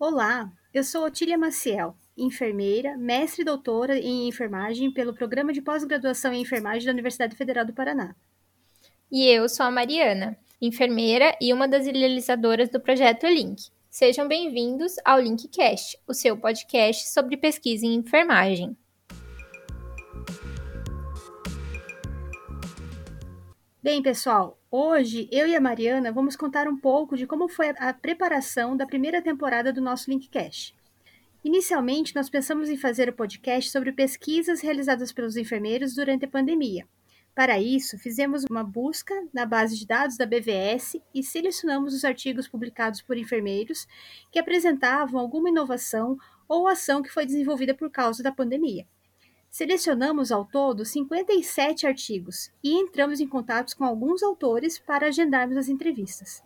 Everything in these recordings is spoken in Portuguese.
Olá, eu sou Otília Maciel, enfermeira, mestre e doutora em enfermagem pelo Programa de Pós-Graduação em Enfermagem da Universidade Federal do Paraná. E eu sou a Mariana, enfermeira e uma das idealizadoras do projeto Link. Sejam bem-vindos ao Linkcast, o seu podcast sobre pesquisa em enfermagem. Bem, pessoal, hoje eu e a Mariana vamos contar um pouco de como foi a preparação da primeira temporada do nosso Linkcast. Inicialmente, nós pensamos em fazer o podcast sobre pesquisas realizadas pelos enfermeiros durante a pandemia. Para isso, fizemos uma busca na base de dados da BVS e selecionamos os artigos publicados por enfermeiros que apresentavam alguma inovação ou ação que foi desenvolvida por causa da pandemia. Selecionamos ao todo 57 artigos e entramos em contato com alguns autores para agendarmos as entrevistas.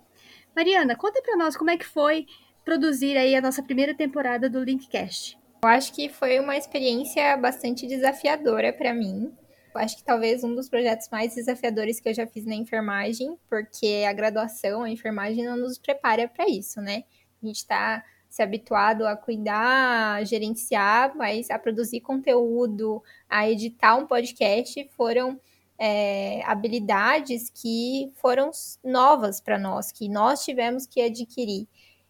Mariana, conta para nós como é que foi produzir aí a nossa primeira temporada do Linkcast. Eu acho que foi uma experiência bastante desafiadora para mim. Eu acho que talvez um dos projetos mais desafiadores que eu já fiz na enfermagem, porque a graduação, a enfermagem não nos prepara para isso, né? A gente está se habituado a cuidar, a gerenciar, mas a produzir conteúdo, a editar um podcast foram é, habilidades que foram novas para nós, que nós tivemos que adquirir.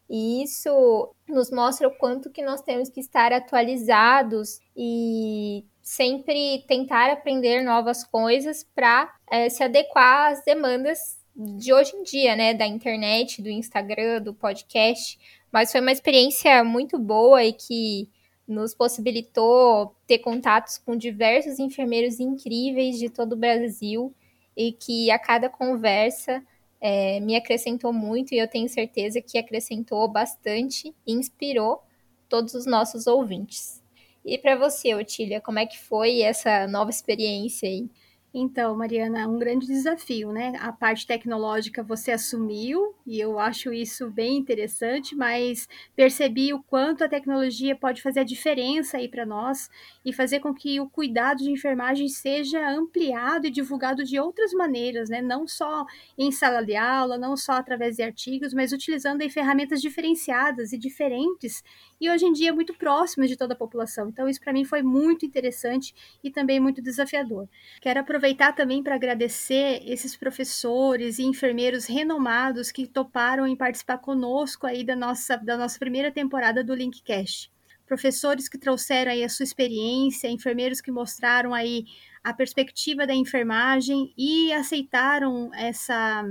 E isso nos mostra o quanto que nós temos que estar atualizados e sempre tentar aprender novas coisas para é, se adequar às demandas de hoje em dia, né, da internet, do Instagram, do podcast, mas foi uma experiência muito boa e que nos possibilitou ter contatos com diversos enfermeiros incríveis de todo o Brasil e que a cada conversa é, me acrescentou muito e eu tenho certeza que acrescentou bastante e inspirou todos os nossos ouvintes. E para você, Otília, como é que foi essa nova experiência aí? Então, Mariana, um grande desafio, né? A parte tecnológica você assumiu, e eu acho isso bem interessante, mas percebi o quanto a tecnologia pode fazer a diferença aí para nós e fazer com que o cuidado de enfermagem seja ampliado e divulgado de outras maneiras, né? Não só em sala de aula, não só através de artigos, mas utilizando aí ferramentas diferenciadas e diferentes e hoje em dia muito próximas de toda a população. Então, isso para mim foi muito interessante e também muito desafiador. Quero aproveitar aproveitar também para agradecer esses professores e enfermeiros renomados que toparam em participar conosco aí da nossa, da nossa primeira temporada do Linkcast. Professores que trouxeram aí a sua experiência, enfermeiros que mostraram aí a perspectiva da enfermagem e aceitaram essa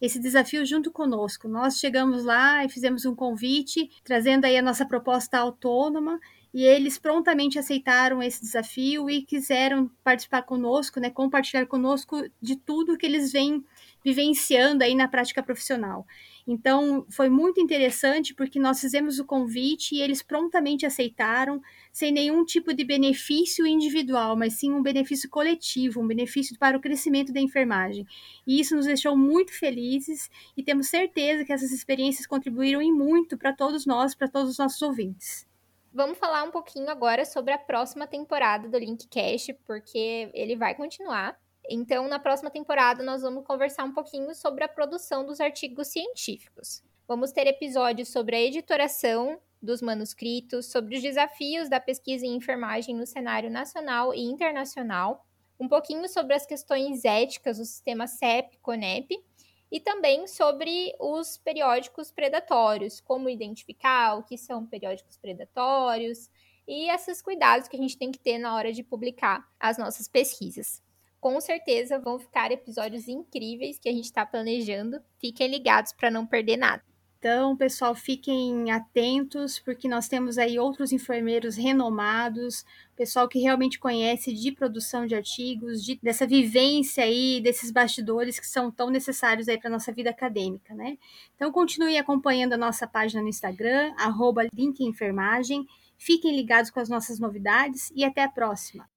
esse desafio junto conosco. Nós chegamos lá e fizemos um convite, trazendo aí a nossa proposta autônoma e eles prontamente aceitaram esse desafio e quiseram participar conosco, né, compartilhar conosco de tudo que eles vêm vivenciando aí na prática profissional. Então, foi muito interessante porque nós fizemos o convite e eles prontamente aceitaram, sem nenhum tipo de benefício individual, mas sim um benefício coletivo, um benefício para o crescimento da enfermagem. E isso nos deixou muito felizes e temos certeza que essas experiências contribuíram em muito para todos nós, para todos os nossos ouvintes. Vamos falar um pouquinho agora sobre a próxima temporada do Linkcast, porque ele vai continuar. Então, na próxima temporada, nós vamos conversar um pouquinho sobre a produção dos artigos científicos. Vamos ter episódios sobre a editoração dos manuscritos, sobre os desafios da pesquisa em enfermagem no cenário nacional e internacional, um pouquinho sobre as questões éticas do sistema CEP-CONEP e também sobre os periódicos predatórios, como identificar o que são periódicos predatórios e esses cuidados que a gente tem que ter na hora de publicar as nossas pesquisas. Com certeza vão ficar episódios incríveis que a gente está planejando. Fiquem ligados para não perder nada. Então, pessoal, fiquem atentos, porque nós temos aí outros enfermeiros renomados, pessoal que realmente conhece de produção de artigos, de, dessa vivência aí, desses bastidores que são tão necessários aí para nossa vida acadêmica, né? Então, continue acompanhando a nossa página no Instagram, arroba Fiquem ligados com as nossas novidades e até a próxima!